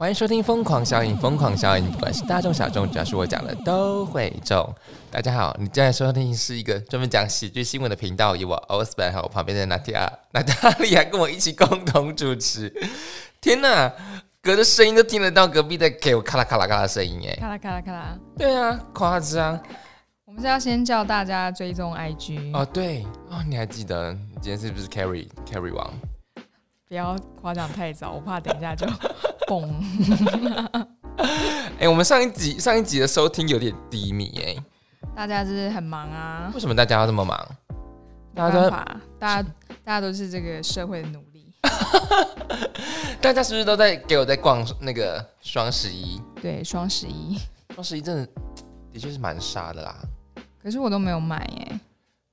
欢迎收听《疯狂效应》，疯狂效应，不管是大众小众，只要是我讲的都会中。大家好，你正在收听是一个专门讲喜剧新闻的频道，有我 Osborne 和我旁边的 Nadia、Nadia 跟我一起共同主持。天哪，隔着声音都听得到隔壁在给我咔啦咔啦咔啦的声音，哎，咔啦咔啦咔啦。对啊，夸张。我们是要先叫大家追踪 IG 哦，对哦，你还记得你今天是不是 Carry Carry 王？不要夸奖太早，我怕等一下就崩。哎，我们上一集上一集的收听有点低迷哎，大家就是很忙啊。为什么大家要这么忙？大家都大家大家都是这个社会的努力。大家是不是都在给我在逛那个双十一？对，双十一，双十一真的的确是蛮杀的啦。可是我都没有买哎，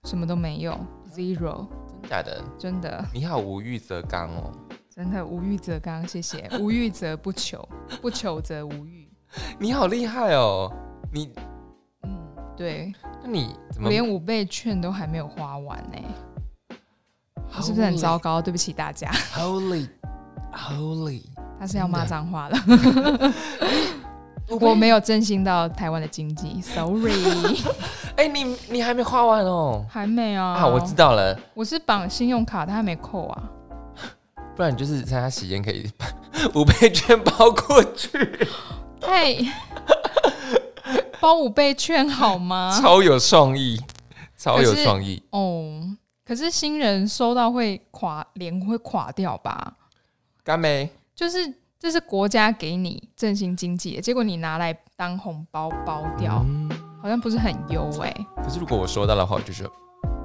什么都没有，zero。假的，真的。你好，无欲则刚哦。真的无欲则刚，谢谢。无欲则不求，不求则无欲。你好厉害哦，你，嗯，对。那你怎么连五倍券都还没有花完呢？是不是很糟糕？对不起大家。Holy，Holy，他是要骂脏话了。我没有振兴到台湾的经济，Sorry。哎，你你还没花完哦？还没啊？啊，我知道了。我是绑信用卡，他还没扣啊。不然你就是参加喜宴可以五倍券包过去。太包五倍券好吗？超有创意，超有创意哦。可是新人收到会垮，脸会垮掉吧？干没？就是。这是国家给你振兴经济的，结果你拿来当红包包掉，好像不是很优哎。可是如果我收到的话，我就是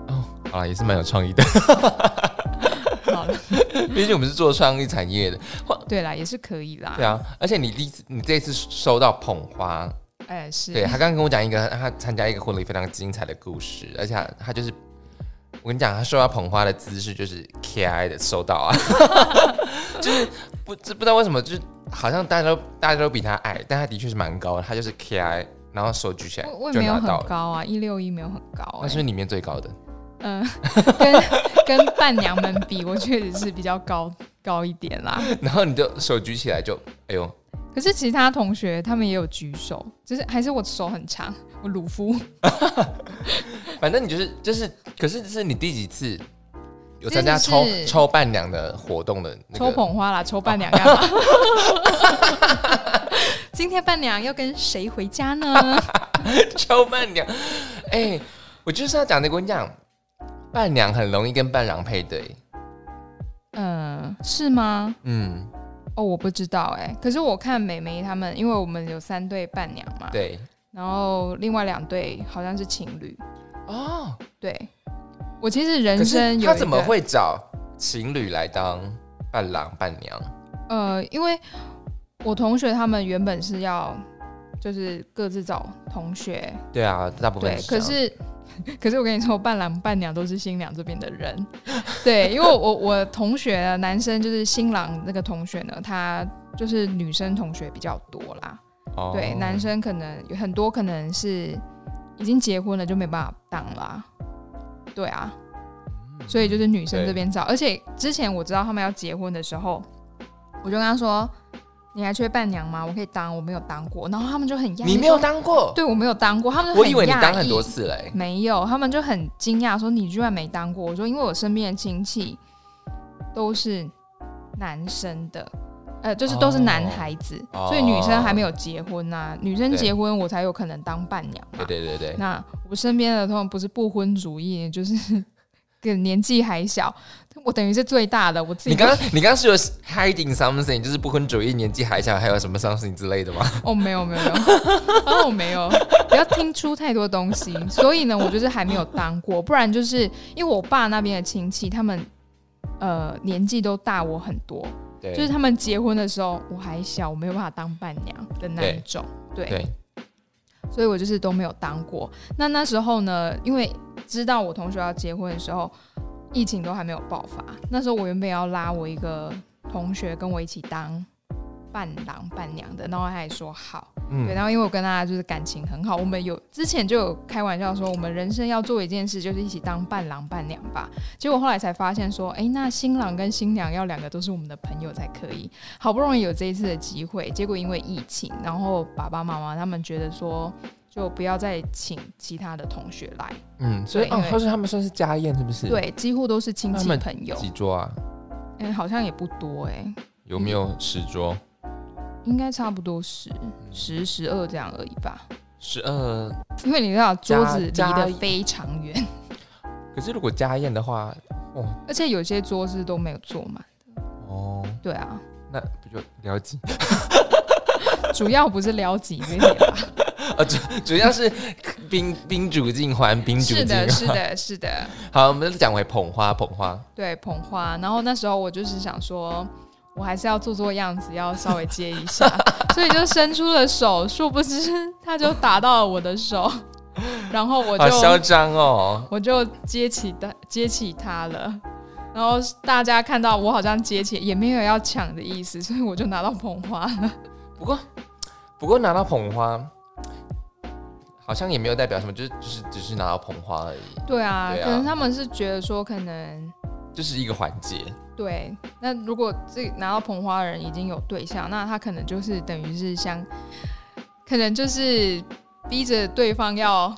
哦，好了，也是蛮有创意的。好了，毕竟我们是做创意产业的。对啦，也是可以啦。对啊，而且你第一次，你这次收到捧花，哎，是对他刚刚跟我讲一个他参加一个婚礼非常精彩的故事，而且他就是我跟你讲，他收到捧花的姿势就是 K I 的收到啊，就是。不，这不知道为什么，就是好像大家都大家都比他矮，但他的确是蛮高的，他就是 K I，然后手举起来就拿到很高啊，一六一没有很高，那是里面最高的。嗯，跟跟伴娘们比，我确实是比较高高一点啦。然后你就手举起来就，哎呦！可是其他同学他们也有举手，就是还是我手很长，我鲁夫。反正你就是就是，可是这是你第几次？有参加抽抽伴娘的活动的，抽捧花啦，抽伴娘干嘛？今天伴娘要跟谁回家呢？抽伴娘，哎，我就是要讲的，我跟你讲，伴娘很容易跟伴郎配对。嗯，是吗？嗯，哦，我不知道哎，可是我看美眉他们，因为我们有三对伴娘嘛，对，然后另外两对好像是情侣哦，对。我其实人生有他怎么会找情侣来当伴郎伴娘？呃，因为我同学他们原本是要就是各自找同学。对啊，大部分对。可是 可是我跟你说，伴郎伴娘都是新娘这边的人。对，因为我我同学男生就是新郎那个同学呢，他就是女生同学比较多啦。哦。对，男生可能有很多可能是已经结婚了，就没办法当啦。对啊，所以就是女生这边找，而且之前我知道他们要结婚的时候，我就跟他说：“你还缺伴娘吗？我可以当，我没有当过。”然后他们就很讶异，你没有当过？对我没有当过，他们我以为你当很多次嘞，没有，他们就很惊讶说：“你居然没当过？”我说：“因为我身边的亲戚都是男生的。”呃，就是都是男孩子，所以女生还没有结婚呐。女生结婚，我才有可能当伴娘。对对对对。那我身边的通常不是不婚主义，就是 跟年纪还小。我等于是最大的，我自己。你刚刚你刚刚是有 hiding something，就是不婚主义，年纪还小，还有什么 something 之类的吗？哦，没有没有没有，哦没有，不要听出太多东西。所以呢，我就是还没有当过，不然就是因为我爸那边的亲戚，他们呃年纪都大我很多。就是他们结婚的时候我还小，我没有办法当伴娘的那一种，对，所以我就是都没有当过。那那时候呢，因为知道我同学要结婚的时候，疫情都还没有爆发。那时候我原本要拉我一个同学跟我一起当伴郎伴娘的，然后他也说好。嗯对，然后因为我跟他就是感情很好，我们有之前就有开玩笑说，我们人生要做一件事，就是一起当伴郎伴娘吧。结果后来才发现说，哎，那新郎跟新娘要两个都是我们的朋友才可以。好不容易有这一次的机会，结果因为疫情，然后爸爸妈妈他们觉得说，就不要再请其他的同学来，嗯，所以哦他是他们算是家宴是不是？，对，几乎都是亲戚朋友，几桌啊？哎，好像也不多哎、有没有十桌？应该差不多十十十二这样而已吧。十二。因为你知道桌子离得非常远，可是如果家宴的话，哦而且有些桌子都没有坐满。哦，对啊，那不就了解？主要不是撩几这些吧？呃，主主要是宾宾主尽欢，宾主尽是的，是。的，是的，好，我们讲回捧花，捧花。对捧花。然后那时候我就是想说，我还是要做做样子，要稍微接一下，所以就伸出了手，殊不知他就打到了我的手，然后我好嚣就张哦！我就接起他接起他了。然后大家看到我好像接起，也没有要抢的意思，所以我就拿到捧花了。不过，不过拿到捧花，好像也没有代表什么，就是就是只是拿到捧花而已，对啊，对啊可能他们是觉得说，可能就是一个环节。对。那如果这拿到捧花的人已经有对象，那他可能就是等于是像，可能就是逼着对方要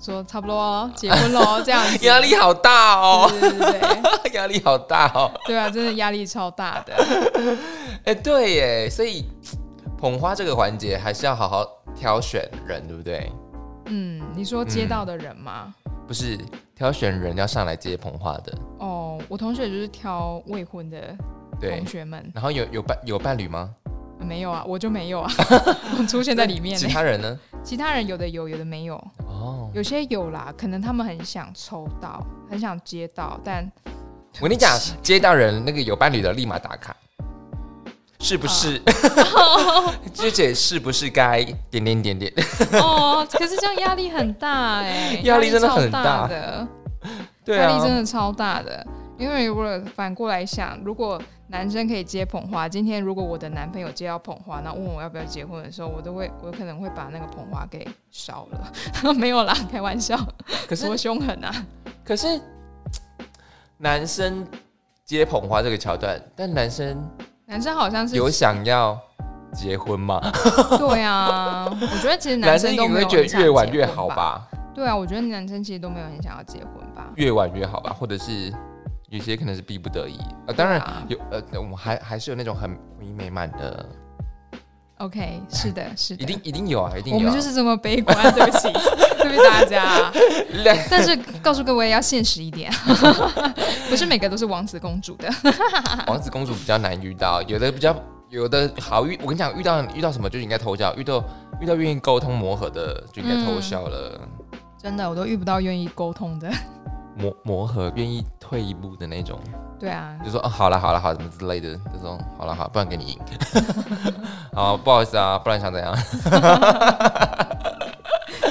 说差不多哦结婚喽这样子。压力好大哦，对对对对 压力好大哦。对啊，真的压力超大的。哎、对耶，所以捧花这个环节还是要好好挑选人，对不对？嗯，你说接到的人吗？不是挑选人要上来接捧花的，哦，我同学就是挑未婚的对同。学们，然后有有伴有伴侣吗？没有啊，我就没有啊，我出现在里面其。他人呢？其他人有的有，有的没有。哦，有些有啦，可能他们很想抽到，很想接到，但我跟你讲，接到人那个有伴侣的立马打卡，是不是？姐姐是不是该点点点点？哦，可是这样压力很大哎、压力真的很超大大的，对压力真啊，的超大的。因为如果反过来想，如果男生可以接捧花，今天如果我的男朋友接到捧花，那问我要不要结婚的时候，我都会，我可能会把那个捧花给烧了。没有啦，开玩笑，可是多凶狠啊！可是 男生接捧花这个桥段，但男生男生好像是有想要结婚吗？对啊，我觉得其实男生都没有越晚越？好吧，对啊，我觉得男生其实都没有很想要结婚吧。越晚越好吧，或者是有些可能是逼不得已。呃，当然有呃，我们还还是有那种很婚姻美满的，OK，是的，是的，一定一定有啊，一定有啊。我们就是这么悲观，对不起，对不起大家。两 但是告诉各位要现实一点，不是每个都是王子公主的。王子公主比较难遇到，有的比较有的好遇。我跟你讲，遇到遇到什么就应该偷笑，遇到遇到愿意沟通磨合的就应该偷笑了。真的，我都遇不到愿意沟通的。磨磨合愿意退一步的那种，对啊，就说哦，好了好了好，什么之类的这种，好了好，不然给你赢。好，不好意思啊，不然想怎样？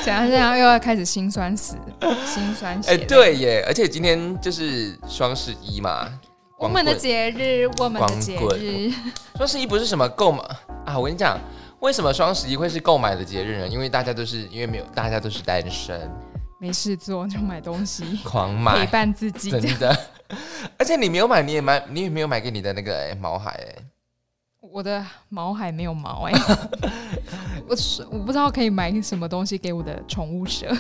想要这样又要开始心酸死，心酸血哎、泪。对耶，而且今天就是双十一嘛，我们的节日，我们的节日，双十一不是什么购买啊？我跟你讲，为什么双十一会是购买的节日呢？因为大家都是因为没有，大家都是单身，没事做就买东西，陪 狂买陪，伴自己。真的。而且你没有买，你也买，你也没有买给你的那个哎毛海哎，我的毛海没有毛哎、我是我不知道可以买什么东西给我的宠物蛇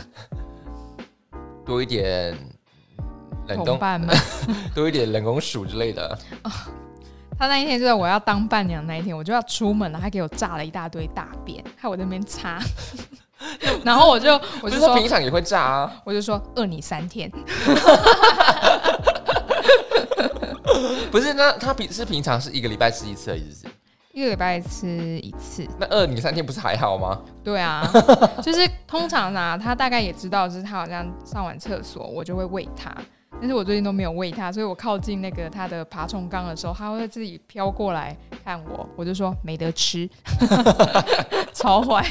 多一点冷冻，同伴们。多一点冷宫鼠之类的。他那一天就是我要当伴娘那一天，我就要出门了，他给我炸了一大堆大便，害我在那边擦。然后我就 我就是说说平常也会炸啊，我就说饿你三天，不是？那他平是平常是一个礼拜吃一次而已，是不是？一个礼拜吃一次。那饿你三天不是还好吗？对啊，就是通常啊，他大概也知道，就是他好像上完厕所，我就会喂他。但是我最近都没有喂它，所以我靠近那个它的爬虫缸的时候，它会自己飘过来看我，我就说没得吃，超坏，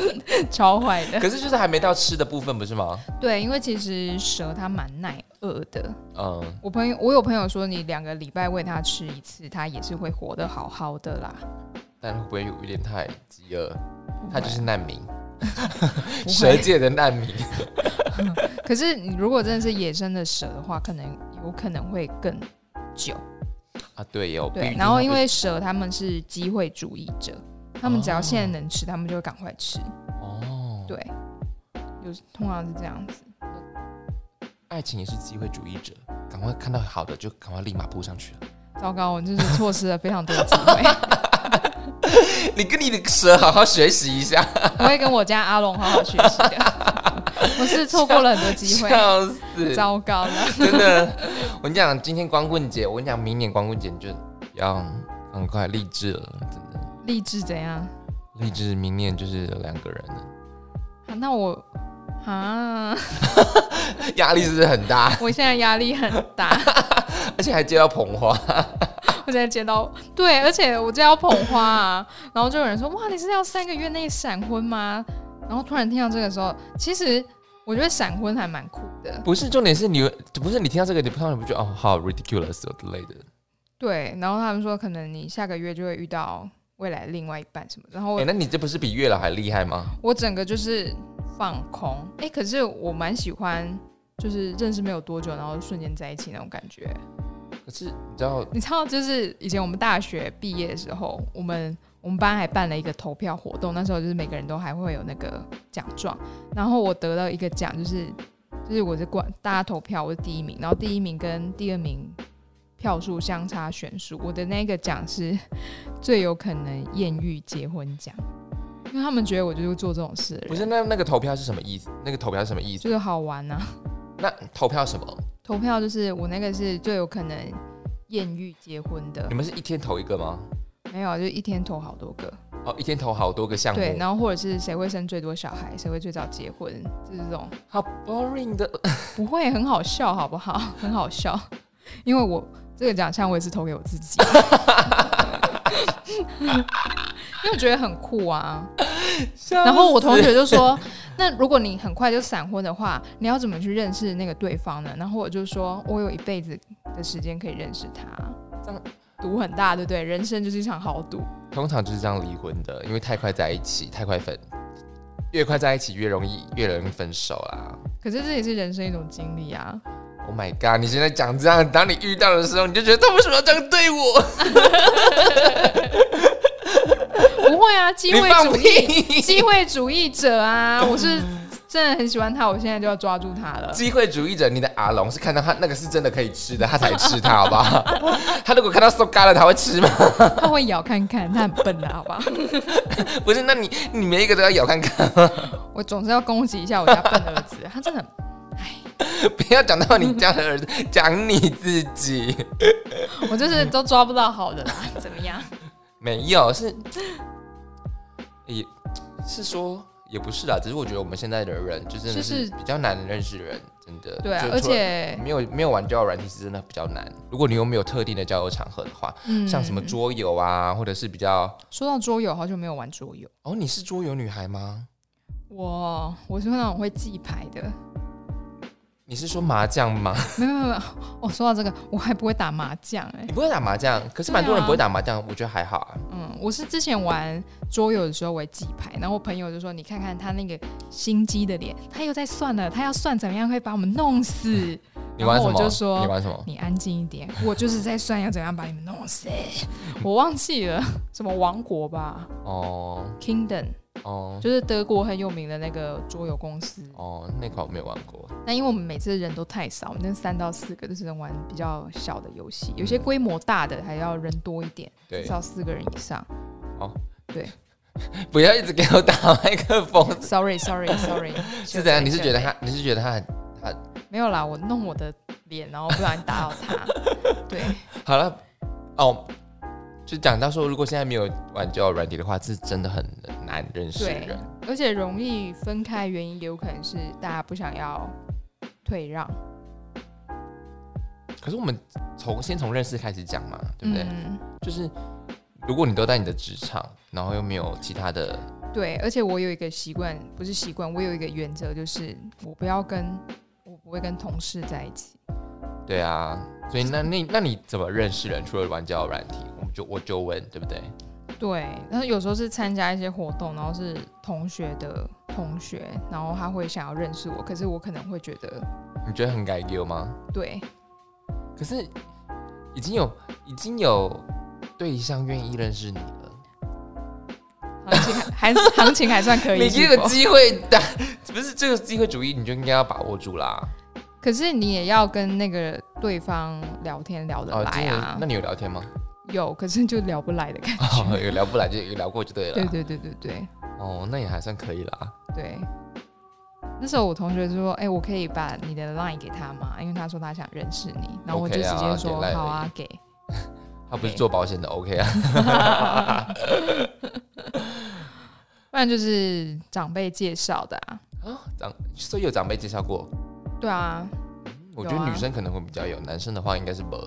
超坏的。可是就是还没到吃的部分，不是吗？对，因为其实蛇它蛮耐饿的。嗯，我朋友，我有朋友说，你两个礼拜喂它吃一次，它也是会活得好好的啦。但会不会有一点太饥饿？它就是会难民，不 蛇。界的难民。可是你如果真的是野生的蛇的话，可能有可能会更久。啊，对，有对，然后因为蛇他们是机会主义者，他们只要现在能吃，他们就会赶快吃。哦，对，有通常是这样子。爱情也是机会主义者，赶快看到好的就赶快立马扑上去了。糟糕，我就是错失了非常多的机会。好好学习一下，我会跟我家阿龙好好学习的。我是错过了很多机会，笑死！糟糕了。真的，我跟你讲，今天光棍节，我跟你讲，明年光棍节你就要很快励志了，真的励志怎样？励志，明年就是两个人了，啊那我啊，压力是不是很大？我现在压力很大。而且还接到捧花，我现在接到对，而且我接到捧花啊，然后就有人说哇，你是要三个月内闪婚吗？然后突然听到这个时候，其实我觉得闪婚还蛮酷的。不是重点是你，不是你听到这个，你不你不觉得哦，好 ridiculous 哦之类的？对，然后他们说可能你下个月就会遇到未来另外一半什么，然后那你这不是比月老还厉害吗？我整个就是放空。哎，可是我蛮喜欢。就是认识没有多久，然后瞬间在一起那种感觉。可是你知道，你知道，就是以前我们大学毕业的时候，我们我们班还办了一个投票活动，那时候就是每个人都还会有那个奖状，然后我得到一个奖，就是就是我是冠大家投票，我是第一名，然后第一名跟第二名票数相差悬殊，我的那个奖是最有可能艳遇结婚奖，因为他们觉得我就是做这种事，不是那那个投票是什么意思？那个投票是什么意思？就是好玩啊。那投票什么？投票就是我那个是最有可能艳遇结婚的你，们是一天投一个吗？没有，就一天投好多个。哦，一天投好多个项目，对，然后或者是谁会生最多小孩，谁会最早结婚，就是这种好 boring 的。不会很好笑，好不好？很好笑，因为我这个奖项我也是投给我自己，因为我觉得很酷啊。然后我同学就说：“ 那如果你很快就闪婚的话，你要怎么去认识那个对方呢？”然后我就说：“我有一辈子的时间可以认识他。”这样赌很大，对不对？人生就是一场豪赌。通常就是这样离婚的，因为太快在一起，太快分，越快在一起越容易越容易分手啦。可是这也是人生一种经历啊。Oh my god！你现在讲这样，当你遇到的时候，你就觉得他为什么要这样对我？不会啊，机会主义，屁！机会主义者啊！我是真的很喜欢他，我现在就要抓住他了。机会主义者，你的阿龙是看到他那个是真的可以吃的，他才吃他，好不好？他如果看到瘦干了，他会吃吗？他会咬看看，他很笨的，好不好？不是，那你你每一个都要咬看看，我总是要恭喜一下我家笨儿子，他真的很，不要讲到你家的儿子，讲你自己。我就是都抓不到好的啦，怎么样？没有，是也是说也不是啦，只是我觉得我们现在的人就真的是是比较难认识人，真的。对啊，而且没有没有玩交友软体是真的比较难。如果你又没有特定的交友场合的话，嗯像什么桌游啊，或者是比较说到桌游，好久没有玩桌游。哦，你是桌游女孩吗？我我是那种会记牌的，你是说麻将吗？没有没有没有。我、说到这个，我还不会打麻将哎、你不会打麻将，可是蛮多人不会打麻将，我觉得还好啊。嗯，我是之前玩桌游的时候我会记牌，然后我朋友就说：“你看看他那个心机的脸，他又在算了，他要算怎么样会把我们弄死。你玩什么？然后我就说你玩什么？你安静一点，我就是在算要怎样把你们弄死。我忘记了什么王国吧哦，Kingdom，哦就是德国很有名的那个桌游公司。哦，那款我没有玩过。那因为我们每次人都太少，我们那三到四个都是能玩比较小的游戏，有些规模大的还要人多一点，对至，少四个人以上。哦，对 不要一直给我打麦克风。Sorry，Sorry，Sorry，是怎样？你是觉得他？你是觉得他很没有啦？我弄我的脸，然后不然打扰他。对，好了？哦，就讲到说，如果现在没有玩交友软体的话，是真的很难认识对人。而且容易分开，原因也有可能是大家不想要退让，可是我们从先从认识开始讲嘛，对不对？嗯，就是如果你都在你的职场，然后又没有其他的，对。而且我有一个习惯，不是习惯，我有一个原则，就是我不要跟我不会跟同事在一起。对啊，所以那那那你怎么认识人？除了玩交友软体，就我就问，对不对？对，然后有时候是参加一些活动，然后是同学的同学，然后他会想要认识我，可是我可能会觉得，你觉得很改丢吗？对，可是已经有已经有对象愿意认识你了，行情还还行情还算可以。你这个机会的不是这个机会主义，你就应该要把握住啦。可是你也要跟那个对方聊天聊得哦，来啊那，你有聊天吗？有，可是就聊不来的感觉。哦，有聊不来就有聊过就对了。对对对对对哦，那也还算可以啦。对。那时候我同学就说：“哎、我可以把你的 line 给他吗？因为他说他想认识你。”然后我就直啊接说：“给 line 好啊，给。他不是做保险的，OK 啊。”不然就是长辈介绍的啊。啊，长所以有长辈介绍过。对啊，我觉得女生可能会比较有，男生的话应该是没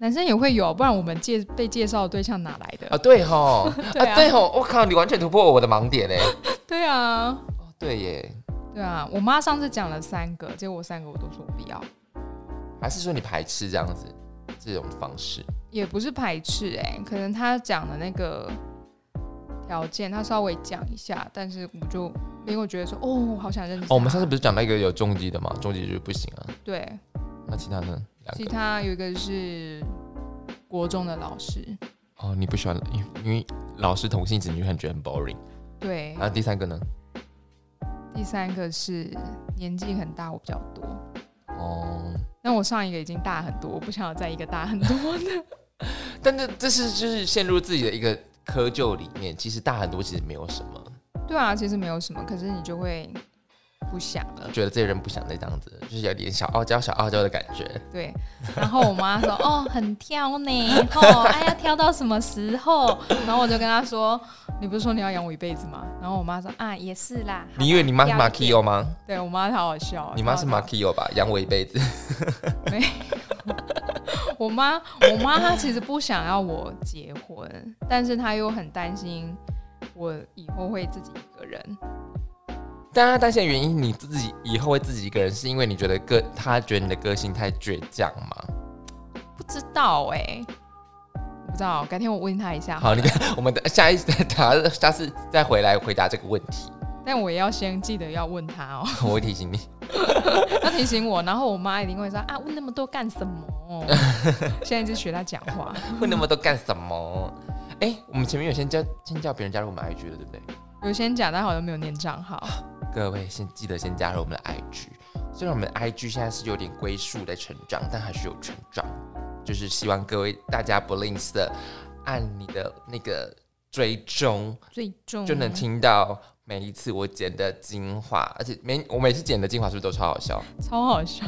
男生也会有，不然我们介被介绍的对象哪来的？啊。对吼，对啊啊对吼，我靠，你完全突破我的盲点哎。对啊，哦对耶，对啊。我妈上次讲了三个，结果我三个我都说不要，还是说你排斥这样子这种方式？也不是排斥哎、可能她讲的那个条件，她稍微讲一下，但是我就没有觉得说哦，我好想认识。哦，我们上次不是讲到一个有重击的吗？重击就是不行啊。对，那其他呢？两其他有一个是国中的老师，哦，你不喜欢，因为因为老师同性子女很觉得很 boring。对然，后第三个呢？第三个是年纪很大我比较多。哦，那我上一个已经大很多，我不想要再一个大很多的。但这这是就是陷入自己的一个窠臼里面，其实大很多其实没有什么，对啊，其实没有什么，可是你就会不想了。觉得这些人不想再这样子，就是有点小傲娇、小傲娇的感觉。对，然后我妈说：“ 哦，很挑呢，哦，哎呀，挑到什么时候？”然后我就跟她说：“你不是说你要养我一辈子吗？”然后我妈说：“啊，也是啦。”你以为你妈是马挑一点 Kio 吗？对我妈好好笑哦，你妈是马马 Kio 吧？养我一辈子。没 我妈，我妈她其实不想要我结婚，但是她又很担心我以后会自己一个人。但他担心的原因，你自己以后会自己一个人，是因为你觉得个他觉得你的个性太倔强吗？不知道哎、我不知道，改天我问他一下。好，你看，我们的下一次答，下次再回来回答这个问题，但我也要先记得要问他哦，我会提醒你。他提醒我。然后我妈一定会说啊，问那么多干什么？现在就学他讲话。问那么多干什么？哎、我们前面有先叫先叫别人加入我们 IG 了，对不对？有先讲，但好像没有念账号。各位先记得先加入我们的 IG，虽然我们的 IG 现在是有点龟速在成长，但还是有成长。就是希望各位大家不吝啬，按你的那个追踪，追踪就能听到每一次我剪的精华，而且每我每次剪的精华是不是都超好笑？超好笑，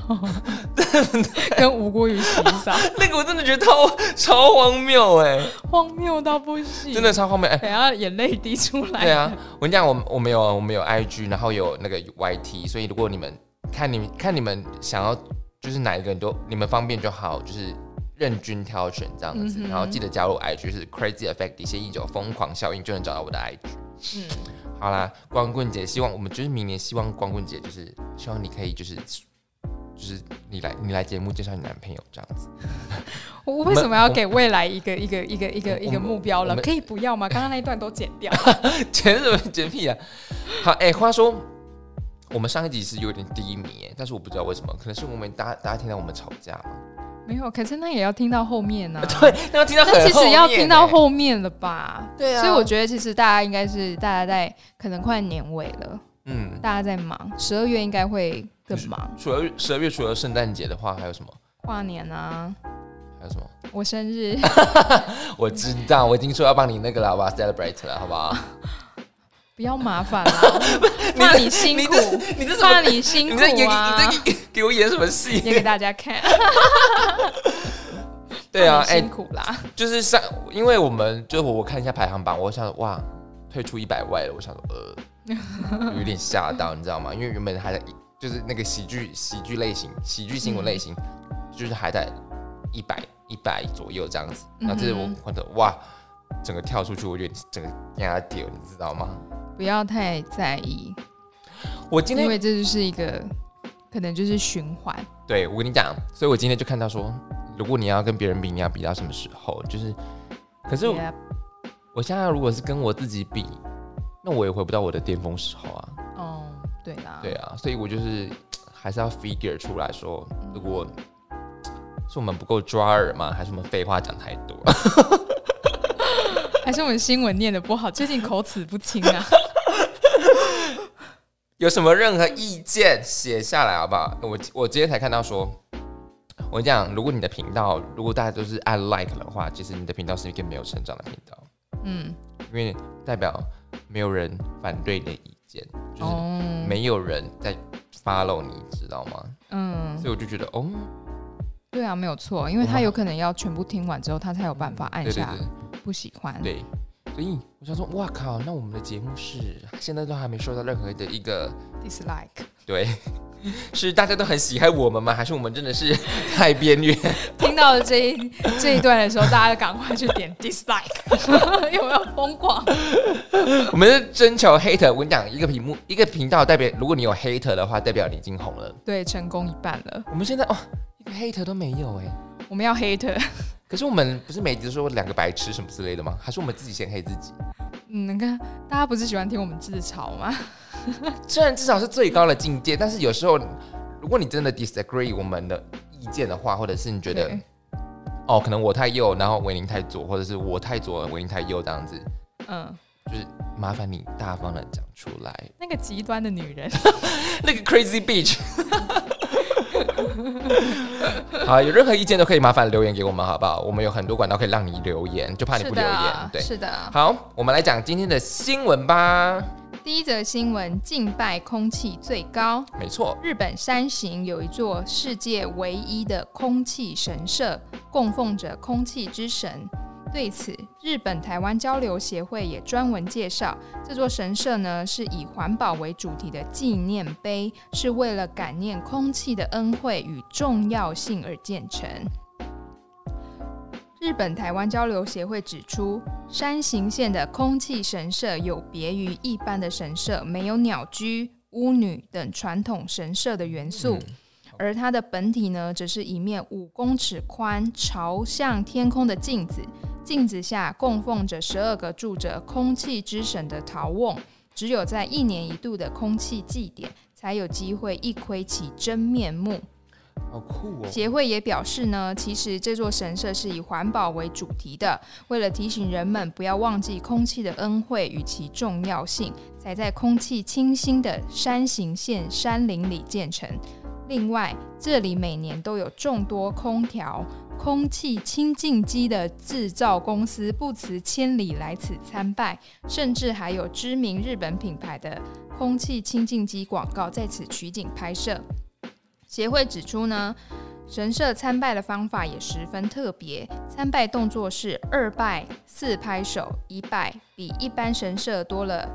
跟吴国宇洗澡，那个我真的觉得超超荒谬哎、荒谬到不行，真的超荒谬哎、等下眼泪滴出来。对啊，我跟你讲，我我们有我们有 IG，然后有那个 YT，所以如果你们看你们看你们想要就是哪一个，你都你们方便就好，就是任君挑选这样子，嗯然后记得加入 IG 是 Crazy Effect 底线一九疯狂效应就能找到我的 IG。嗯，好啦，光棍节，希望我们就是明年希望光棍节就是希望你可以就是就是你来你来节目介绍你男朋友这样子。我为什么要给未来一个一个一个一个一个目标了？可以不要吗？刚刚那一段都剪掉。剪什么剪屁啊？好，哎、话说我们上一集是有点低迷哎，但是我不知道为什么，可能是我们大家大家听到我们吵架嘛。没有，可是那也要听到后面呢、啊。对，那要听到很那其实要面听到欸，后面了吧？对啊，所以我觉得其实大家应该是大家在可能快年尾了，嗯，大家在忙，十二月应该会更忙，除了十二月除了圣诞节的话，还有什么？跨年啊，还有什么？我生日，我知道，我已经说要帮你那个了，我要 celebrate 了，好不好？不要麻烦啦，怕你辛苦，你这什怕么？你辛苦你在演啊，你在给我演什么戏？演给大家看。对啊，哎、辛苦啦，就是上，因为我们就是我我看一下排行榜，我想哇，退出一百外了，我想说呃，有点吓到，你知道吗？因为原本还在就是那个喜剧喜剧类型、喜剧新闻类型，就是还在一百一百左右这样子，然后这是我嗯或者哇，整个跳出去，我有点整个压掉，你知道吗？不要太在意，我今天因为这就是一个可能就是循环。对我跟你讲，所以我今天就看到说，如果你要跟别人比，你要比到什么时候？就是，可是我现在如果是跟我自己比，那我也回不到我的巅峰时候啊。哦，对啦，对啊，所以我就是还是要 figure 出来说，如果是我们不够抓耳吗？还是我们废话讲太多？还是我们新闻念的不好，最近口齿不清啊。有什么任何意见写下来好不好？我我今天才看到说，我跟你讲，如果你的频道如果大家都是按 like 的话，其实你的频道是一个没有成长的频道，嗯，因为代表没有人反对你的意见，就是哦，没有人在 follow 你，知道吗？嗯，所以我就觉得，哦，对啊，没有错，因为他有可能要全部听完之后，他才有办法按下对不喜欢。对，所以我想说，哇靠，那我们的节目是现在都还没收到任何的一个 dislike，对，是大家都很喜爱我们吗？还是我们真的是 太边缘？听到了这一这一段的时候，大家赶快去点 dislike，有没有疯狂？我们是征求 hater，我跟你讲，一个屏幕一个频道代表，如果你有 hater 的话，代表你已经红了。对，成功一半了。我们现在哦，一个 hater 都没有哎。我们要 hater，可是我们不是每集都说两个白痴什么之类的吗？还是我们自己先黑自己？嗯，你看大家不是喜欢听我们自嘲吗？虽然至少是最高的境界，但是有时候如果你真的 disagree 我们的意见的话，或者是你觉得哦，可能我太右，然后维宁太左，或者是我太左，维宁太右这样子，嗯，就是麻烦你大方的讲出来。那个极端的女人，那个 crazy bitch。好，有任何意见都可以麻烦留言给我们，好不好？我们有很多管道可以让你留言，就怕你不留言。，对，是的。好，我们来讲今天的新闻吧。第一则新闻：敬拜空气最高。没错，日本山形有一座世界唯一的空气神社，供奉着空气之神。对此，日本台湾交流协会也专文介绍，这座神社呢是以环保为主题的纪念碑，是为了感念空气的恩惠与重要性而建成。日本台湾交流协会指出，山形县的空气神社有别于一般的神社，没有鸟居、巫女等传统神社的元素，嗯而它的本体呢，则是一面五公尺宽、朝向天空的镜子，镜子下供奉着十二个住着空气之神的陶瓮，只有在一年一度的空气祭典，才有机会一窥其真面目。好酷哦。协会也表示呢，其实这座神社是以环保为主题的，为了提醒人们不要忘记空气的恩惠与其重要性，才在空气清新的山形县山林里建成。另外，这里每年都有众多空调、空气清净机的制造公司不辞千里来此参拜，甚至还有知名日本品牌的空气清净机广告在此取景拍摄。协会指出呢，神社参拜的方法也十分特别，参拜动作是二拜四拍手，一拜比一般神社多了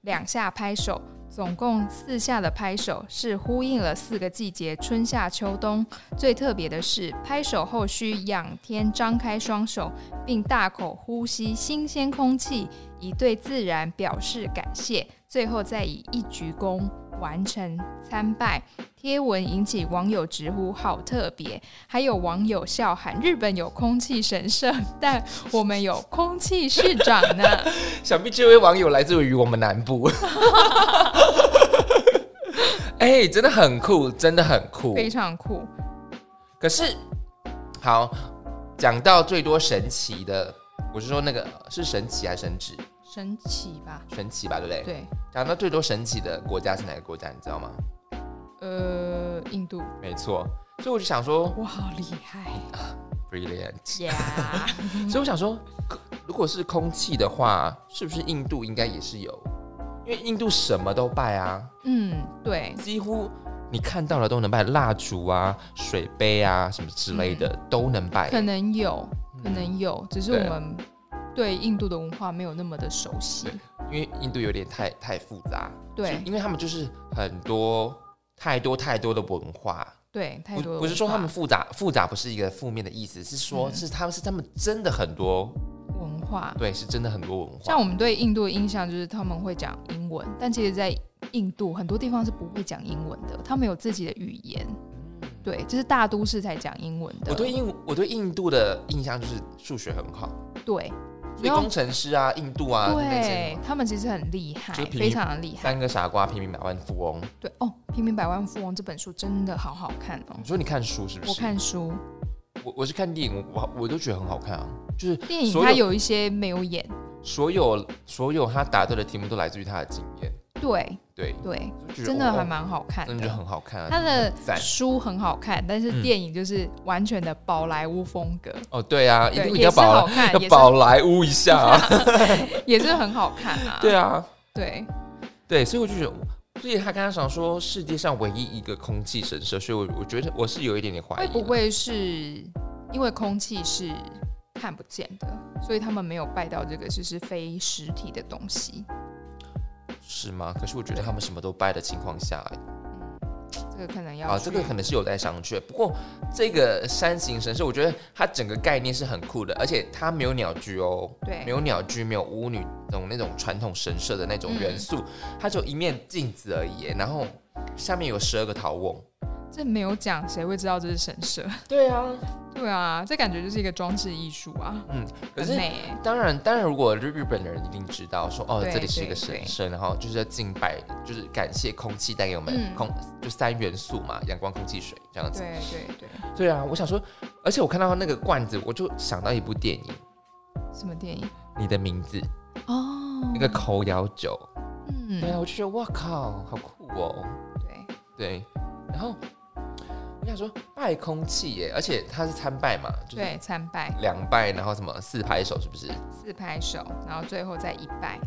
两下拍手，总共四下的拍手是呼应了四个季节春夏秋冬。最特别的是，拍手后需仰天张开双手，并大口呼吸新鲜空气，以对自然表示感谢。最后再以一鞠躬完成参拜。贴文引起网友直呼好特别，还有网友笑喊：日本有空气神社，但我们有空气市长呢。想必这位网友来自于我们南部。哎、真的很酷，真的很酷。非常酷。可是，好讲到最多神奇的，我是说那个是神奇还是神指？神奇吧？神奇吧，对不对？。对，讲到最多神奇的国家是哪个国家？你知道吗？呃，印度，没错。所以我就想说我，好厉害，brilliant。呀！所以我想说，如果是空气的话，是不是印度应该也是有？因为印度什么都拜啊，嗯，对，几乎你看到了都能拜，蜡烛啊、水杯啊什么之类的、都能拜。可能有，可能有，只是我们对印度的文化没有那么的熟悉。因为印度有点太太复杂，对因为他们就是很多太多太多的文化，对，太多不是说他们复杂，复杂不是一个负面的意思，是说、嗯。是他们是他们真的很多，文化，对，是真的很多文化。像我们对印度的印象就是他们会讲英文，但其实，在印度很多地方是不会讲英文的，他们有自己的语言。对，就是大都市才讲英文的。我对印我对印度的印象就是数学很好，对所以工程师啊、印度啊那些对他们其实很厉害就是，非常的厉害。三个傻瓜、平民百万富翁。对哦，《平民百万富翁》这本书真的好好看哦你。说你看书是不是？我看书，我我是看电影，我我我都觉得很好看啊。就是电影所有它有一些没有演，所有所有他答对的题目都来自于他的经验，对对，对，真的还蛮好看真的就的。很好看啊。他的书很好看，但是嗯电影就是完全的宝莱坞风格，哦，对啊，一，定要宝好 宝莱坞一下啊。也是很好看啊。对啊，对，对，所以我就觉得，所以他刚刚想说世界上唯一一个空气神社，所以我我觉得我是有一点点怀疑。会不会是因为空气是看不见的，所以他们没有拜到这个就是非实体的东西？是吗？可是我觉得他们什么都掰的情况下，这个可能要啊，去这个可能是有待商榷。不过这个山形神社，我觉得它整个概念是很酷的，而且它没有鸟居哦，对没有鸟居，没有巫女那种那种传统神社的那种元素，它就一面镜子而已，然后下面有十二个陶瓮。这没有讲，谁会知道这是神社？对啊，对啊，这感觉就是一个装置艺术啊，嗯，可是美欸。当然，当然，如果日日本人一定知道说，哦，这里是一个神社，然后就是要敬拜，就是感谢空气带给我们嗯空，就三元素嘛，阳光、空气、水这样子。对对对，对啊，我想说，而且我看到那个罐子，我就想到一部电影，什么电影？你的名字，哦，那个口咬酒。嗯，对啊，我就觉得哇靠，好酷哦。对对，然后我想说拜空气耶，而且他是参拜嘛，就是对，参拜两拜，然后什么四拍手，是不是？四拍手，然后最后再一拜，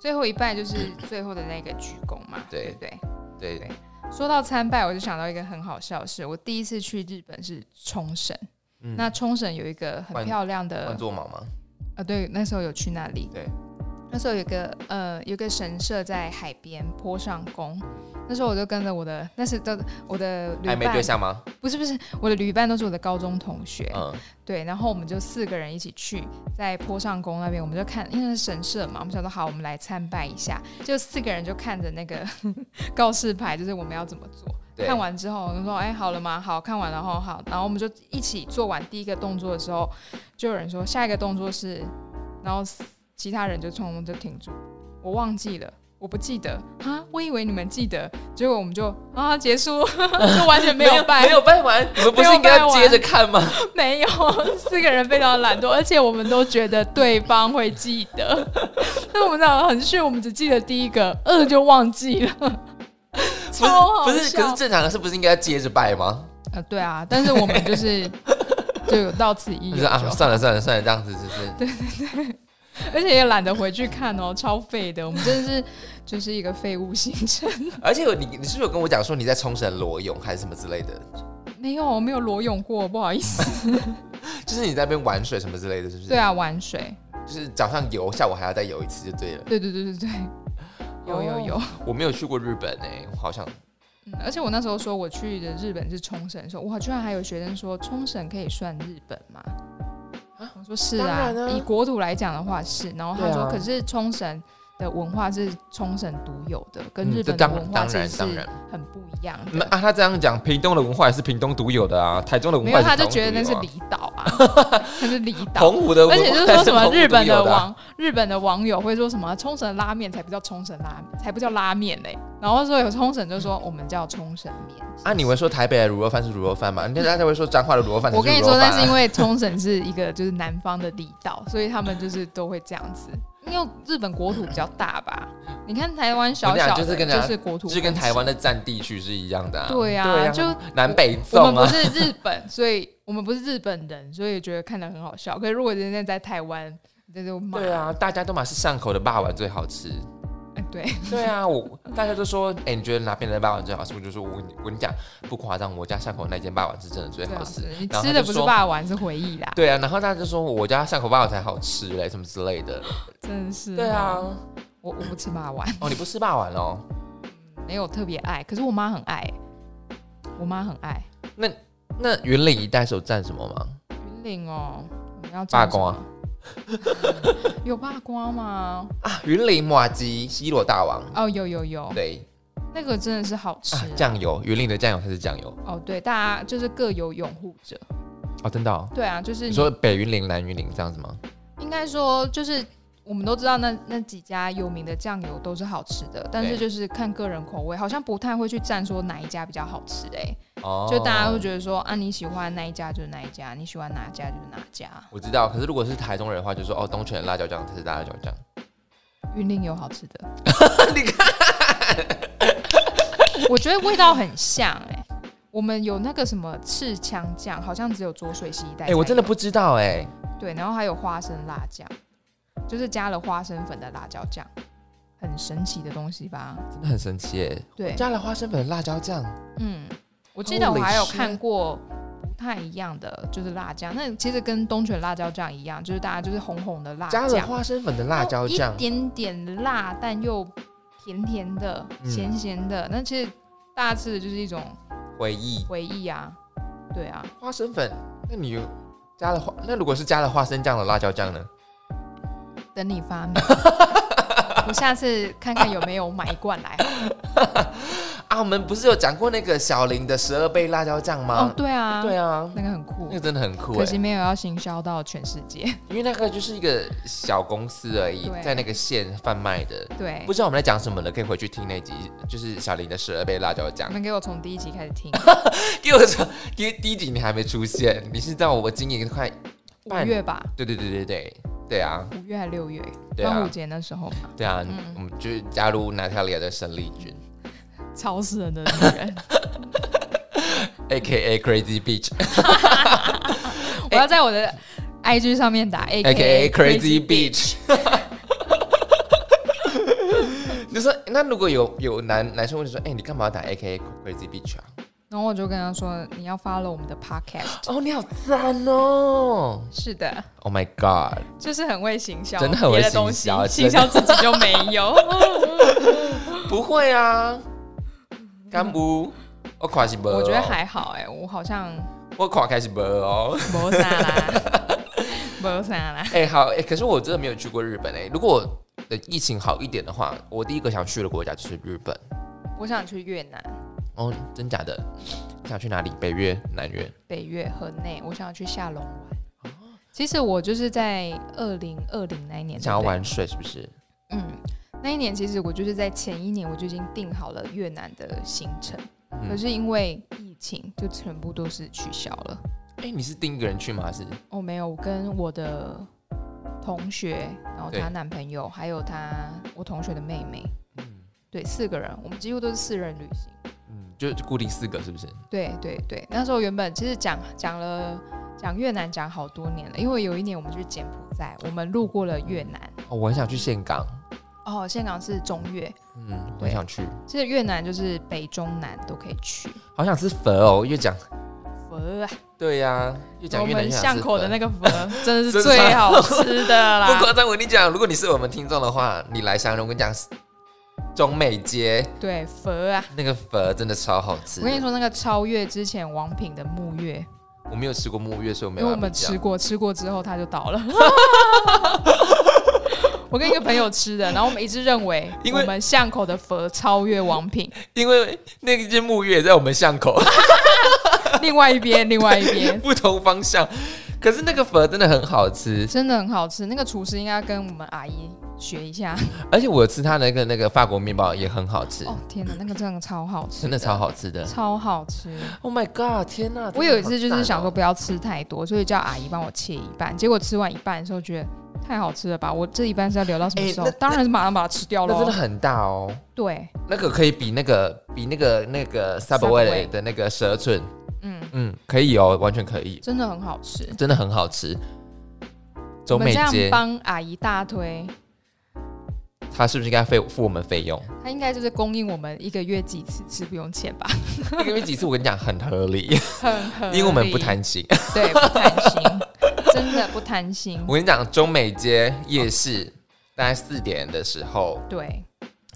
最后一拜就是最后的那个鞠躬嘛，对对不对？对对说到参拜，我就想到一个很好笑的事，我第一次去日本是冲绳，嗯那冲绳有一个很漂亮的万座毛吗？呃，对，那时候有去那里。对，那时候有个呃，有个神社在海边坡上宫。那时候我就跟着我的，那是的我的旅伴对象吗？不是不是，我的旅伴都是我的高中同学。嗯，对，然后我们就四个人一起去，在坡上宫那边，我们就看，因为是神社嘛，我们想说好，我们来参拜一下。就四个人就看着那个 告示牌，就是我们要怎么做。看完之后，我就说：“哎，好了吗？好看完了，后好。”然后我们就一起做完第一个动作的时候，就有人说下一个动作是，然后其他人就冲就停住，我忘记了，我不记得。啊，我以为你们记得，结果我们就啊结束，就完全没有拜，没有拜完，你们不是应该接着看吗？没有，四个人非常懒惰，而且我们都觉得对方会记得，那我们两个很逊，我们只记得第一个，二就忘记了，超好不是，可是正常的是不是应该接着拜吗？呃，对啊，但是我们就是就有到此一游就 是啊，算了算了算了，这样子就是 而且也懒得回去看哦，超废的。我们真的是就是一个废物行程，而且你你是不是有跟我讲说你在冲绳裸泳还是什么之类的？没有我没有裸泳过，不好意思。就是你在那边玩水什么之类的，是不是？对，啊，玩水，就是早上游，下午还要再游一次就对了。对对对对对，有有有。我没有去过日本诶、我好像嗯，而且我那时候说我去的日本是冲绳的时候，哇，居然还有学生说冲绳可以算日本吗？啊我说是啊，以国土来讲的话是。然后他说，可是冲绳的文化是冲绳独有的，跟嗯日本的文化当其实是然很不一样那的。啊，他这样讲，屏东的文化也是屏东独有的啊，台中的文化他就觉得那是离岛啊，那是离岛。澎湖的文化而且就是说什么日本的网日本的网友会说什么冲绳拉面才不叫冲绳拉面，才不叫拉面嘞。然后说有冲绳就说我们叫冲绳面。啊，你会说台北的卤肉饭是卤肉饭吗？那大家会说彰化的卤肉饭才我跟你说。那是因为冲绳是一个就是南方的离岛，所以他们就是都会这样子。因为日本国土比较大吧？你看台湾小小就是跟就是国土，就是跟台湾的占地区是一样的、啊。对啊对啊，就南北我纵啊。们不是日本，所以我们不是日本人，所以觉得看的很好笑。可是如果人家在台湾，这就骂。对啊，大家都嘛是上口的霸王最好吃。哎，对，对啊，我大家都说，哎、你觉得哪边的霸王最好吃？我就说，我跟你我跟你讲，不夸张，我家巷口那间霸王是真的最好吃。你吃的不是霸王，是回忆啦，对啊，然后大家就说我家巷口霸王才好吃嘞，什么之类的。真是。对啊，，我我不吃霸王，哦，你不吃霸王哦？没有特别爱，可是我妈很爱，我妈很爱。那那云岭一带是有蘸什么吗？云岭哦，我们要八种什么卦 有八卦吗？啊，云林马吉西罗大王，哦，有有有，对那个真的是好吃、啊，酱油，云林的酱油才是酱油哦，对，大家就是各有拥护者。哦，真的、哦。对啊，就是你说北云林、南云林这样子吗？应该说就是我们都知道那那几家有名的酱油都是好吃的，但是就是看个人口味，好像不太会去站说哪一家比较好吃哎、哦。就大家会觉得说啊你喜欢那一家就是哪一家，你喜欢哪家就是哪家。我知道，可是如果是台中人的话，就说哦，东泉辣椒酱才是辣椒酱。云林有好吃的，你看，我觉得味道很像哎、我们有那个什么赤枪酱，好像只有浊水溪一带。哎、我真的不知道哎、对，然后还有花生辣酱，就是加了花生粉的辣椒酱，很神奇的东西吧？真的很神奇耶、对，加了花生粉的辣椒酱，嗯，我记得我还有看过不太一样的，就是辣酱，那其实跟东泉辣椒酱一样，就是大家就是红红的辣酱加了，花生粉的辣椒酱一，点点辣，但又甜甜的、嗯咸咸的。那其实大家吃的就是一种回忆回忆啊，对啊，花生粉。那你有加了花？那如果是加了花生酱的辣椒酱呢？等你发明。我下次看看有没有买一罐来。啊，我们不是有讲过那个小林的十二倍辣椒酱哦吗？，对啊，对啊，那个很酷那个真的很酷哎、可惜没有要行销到全世界。因为那个就是一个小公司而已，在那个县贩卖的。对不，知道我们在讲什么了，可以回去听那集，就是小林的十二倍辣椒酱你。们给我从第一集开始听，给我说，因为第一集你还没出现，你是在我经营快，五半月吧，对对对对对对啊，五月还六月，对啊。端午节那时候嘛，对啊，嗯。我们就加入娜塔莉亚的生力军。超死人的女人。，A K A Crazy Beach，我要在我的 IG 上面打 A A K A Crazy Beach。你说，那如果有有男男生问你说，哎、你干嘛要打 A K A Crazy Beach 啊？然后我就跟他说，你要 follow 我们的 podcast。哦，你好赞哦是的，！Oh my God，就是很会行销，真的很会行销行销自己就没有。不会啊，干不？我垮是不？我觉得还好哎、我好像我垮开始不哦。没啥啦，没啥啦。哎、好，哎、可是我真的没有去过日本哎、如果的疫情好一点的话，我第一个想去的国家就是日本。我想去越南、哦，真假的？你想去哪里？北越、南越？北越、河内，我想要去下龙湾。其实我就是在二零二零那一年，想要玩水是不是？嗯，那一年其实我就是在前一年我就已经定好了越南的行程，可嗯，是因为疫情就全部都是取消了。哎、你是定一个人去吗？还是？哦，没有，我跟我的同学，然后对她男朋友，还有她我同学的妹妹，嗯对，四个人，我们几乎都是四人旅行。嗯，就就固定四个是不是？对对对，那时候原本其实讲讲了讲越南讲好多年了，因为有一年我们去柬埔寨，我们路过了越南。哦，我很想去岘港。哦，岘港是中越，嗯，我很想去，其实越南就是北中南都可以去。好想吃佛哦。越讲佛啊，对呀、越讲我们越南越想吃巷口的那个佛 真的是最好吃的啦。不夸张，我跟你讲，如果你是我们听众的话，你来香港，我跟你讲，中美街。对佛啊，那个佛真的超好吃。我跟你，说，那个超越之前王品的木月，我没有吃过木月，所以我没因为我们吃过，吃过之后它就倒了。我跟一个朋友吃的，然后我们一致认为，因为我们巷口的佛超越王品。因为那间木月也在我们巷口。另外一边，另外一边。不同方向，可是那个粉真的很好吃，真的很好吃。那个厨师应该跟我们阿姨学一下。而且我吃他的那个那个法国面包也很好吃，哦天哪，那个真的超好吃，真的超好吃的。超好吃。Oh my god！天哪，我有一次就是想说说，不要吃太多，所以叫阿姨帮我切一半。结果吃完一半的时候，觉得太好吃了吧？我这一半是要留到什么时候？当然是马上把它吃掉了那真的。很大哦，对，那个可以比那个比那个那个 Subway 的那个蛇寸，嗯，嗯，可以哦，完全可以，真的很好吃。真的很好吃。中美街，帮阿姨大推，他是不是应该费付我们费用？她应该就是供应我们一个月几次吃不用钱吧？一个月几次我跟你讲很合理，很合理因为我们不，贪心。对，不贪心，真的不贪心。我跟你讲，中美街夜市大概四点的时候，对，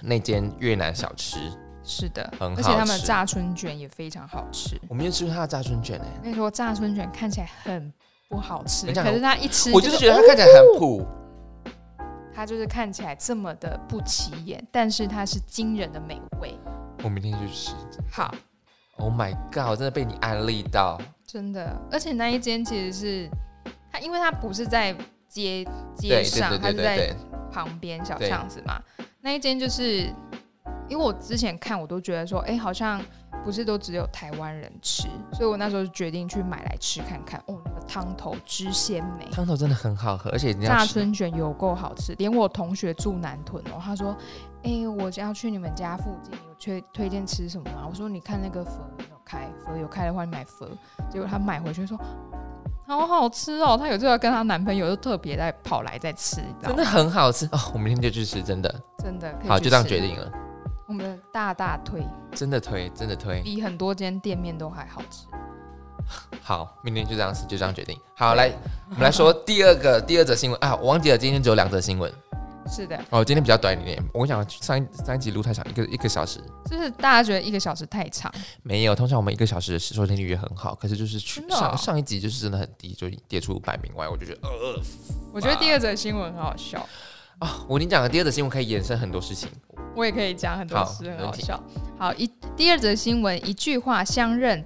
那间越南小吃，是的，很好而且他们的炸春卷也非常好吃。我没有吃过它的炸春卷哎、我跟你说，炸春卷看起来很不好吃，可是他一吃，我就是觉得它看起来很普，它就是看起来这么的不起眼，但是它是惊人的美味。我明天就去吃。好，Oh my god！我真的被你安利到，真的，而且那一间其实是它，因为它不是在街街对对上，对它是在对对对，旁边小巷子嘛。那一间就是，因为我之前看我都觉得说，哎、好像不是都只有台湾人吃，所以我那时候就决定去买来吃看看。哦，那个汤头汁鲜美，汤头真的很好喝，而且你要炸春卷有够好吃，连我同学住南屯哦，他说：“哎、我要去你们家附近，有推推荐吃什么吗？”我说：“你看那个佛有没有开，佛有开的话，你买佛。”结果他买回去说：“好好吃哦！”她有时候要跟她男朋友就特别在跑来再吃，真的很好吃哦，我明天就去吃，真的真的好，就这样决定了，我们的大大推。真的推，真的推，比很多间店面都还好吃。好，明天就这样子，就这样决定。好，来，我们来说第二个第二则新闻。啊，我忘记了，今天只有两则新闻。是的，哦，今天比较短一点。我想上一上一集录太长，一个一个小时。就是大家觉得一个小时太长，没有，通常我们一个小时的收听率也很好，可是就是去哦？上上一集就是真的很低，就跌出百名外，我就觉得呃我觉得第二则新闻很好笑，啊，我跟你讲的第二则新闻可以延伸很多事情。我也可以讲很多事，很好笑。好，一第二则新闻，一句话相认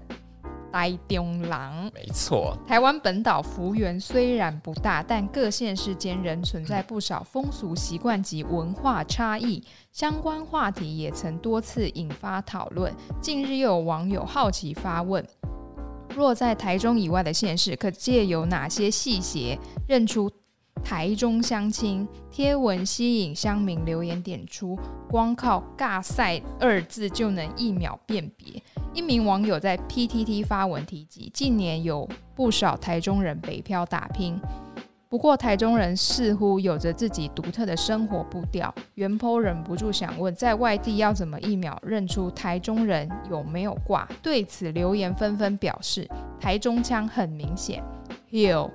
呆中郎。没错，台湾本岛幅员虽然不大，但各县市间仍存在不少风俗习惯及文化差异。相关话题也曾多次引发讨论。近日又有网友好奇发问：若在台中以外的县市，可借由哪些细节认出台中相亲？贴文吸引乡民留言点出，光靠“尬赛”二字就能一秒辨别。一名网友在 PTT 发文提及，近年有不少台中人北漂打拼。不过，台中人似乎有着自己独特的生活步调。袁剖忍不住想问，在外地要怎么一秒认出台中人有没有挂？对此留言纷纷表示，台中腔很明显。有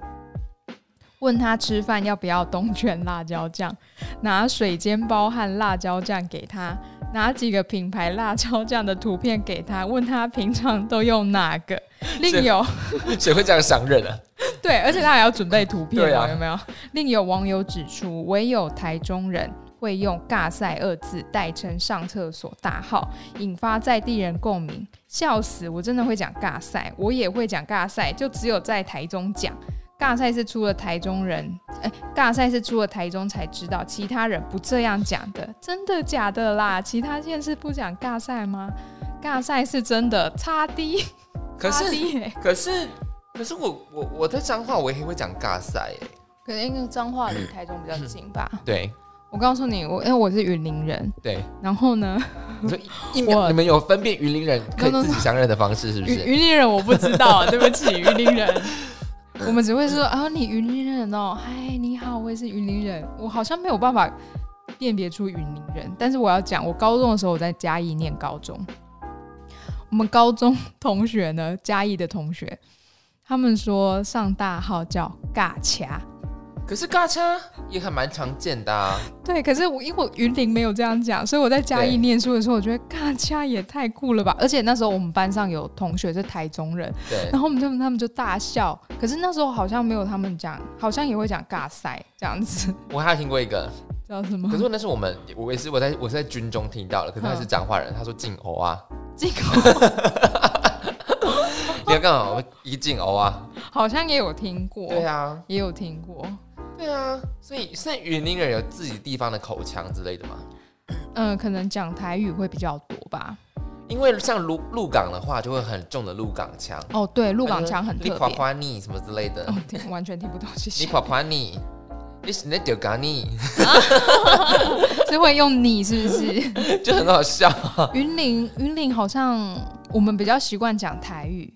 问他吃饭要不要东泉辣椒酱，拿水煎包和辣椒酱给他，拿几个品牌辣椒酱的图片给他，问他平常都用哪个。另有 谁会这样想人啊？对，而且他还要准备图片、啊有没有？另有网友指出，唯有台中人会用“尬赛”二字代称上厕所大号，引发在地人共鸣。笑死！我真的会讲“尬赛”，我也会讲“尬赛”，就只有在台中讲。尬赛是出了台中人，哎，尬赛是出了台中才知道，其他人不这样讲的，真的假的啦？其他县市不讲尬赛吗？尬赛是真的，差低，可是差低欸可是可是我我我在彰化我也会讲尬赛哎，可能因为彰化离台中比较近吧。对我告诉你，我因为我是云林人，对，然后呢，你们有分辨云林人可以 No, no, 自己相认的方式是不云是？云林人我不知道，对不起，云林人。我们只会说啊，你云林人哦，嗨，你好，我也是云林人。我好像没有办法辨别出云林人，但是我要讲，我高中的时候我在嘉义念高中，我们高中同学呢，嘉义的同学，他们说上大号叫尬掐，可是尬车也还蛮常见的啊。对，可是我因为我云林没有这样讲，所以我在嘉义念书的时候，我觉得尬掐也太酷了吧！而且那时候我们班上有同学是台中人，对然，后我们他们他们就大笑。可是那时候好像没有他们讲，好像也会讲尬赛这样子，我还有听过一个，叫什么可？是那是我们我也是我在我是在军中听到了，可是他是彰化人，他说进欧啊，这个你要干嘛？我一进欧啊，好像也有听过，对啊，也有听过。对啊，所以现在云林人有自己地方的口腔之类的吗？嗯，可能讲台语会比较多吧。因为像鹿鹿港的话，就会很重的鹿港腔，哦，对，鹿港腔很你夸特别。夸你什么之类的哦，，听完全听不懂，谢谢。你夸夸你，你是那丢咖你，是会用你是不是？就很好笑。云林云林好像我们比较习惯讲台语，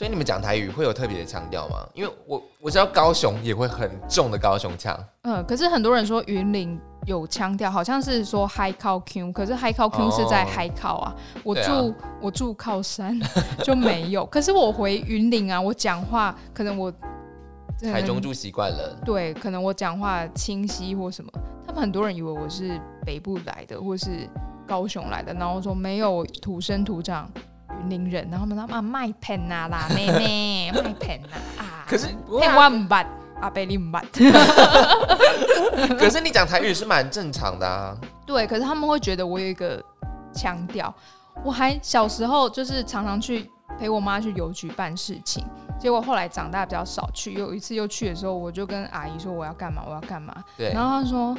所以你们讲台语会有特别的腔调吗？因为我我知道高雄也会很重的高雄腔，嗯，可是很多人说云林有腔调，好像是说 high 靠 Q，可是 high 靠 Q 是在哦 high 靠啊，我住、我住靠山 就没有，可是我回云林啊，我讲话可能我住台中住习惯了。对，可能我讲话清晰或什么，他们很多人以为我是北部来的或是高雄来的，然后说没有土生土长云林人，然后他们说啊卖骗呐啦妹妹 卖骗呐啊，可是不会骗啊我唔捌，阿贝你唔捌。可是你讲台语是蛮正常的啊。对，可是他们会觉得我有一个腔调。我还小时候就是常常去陪我妈去邮局办事情，结果后来长大比较少去，有一次又去的时候，我就跟阿姨说我要干嘛，我要干嘛。对，然后她说：“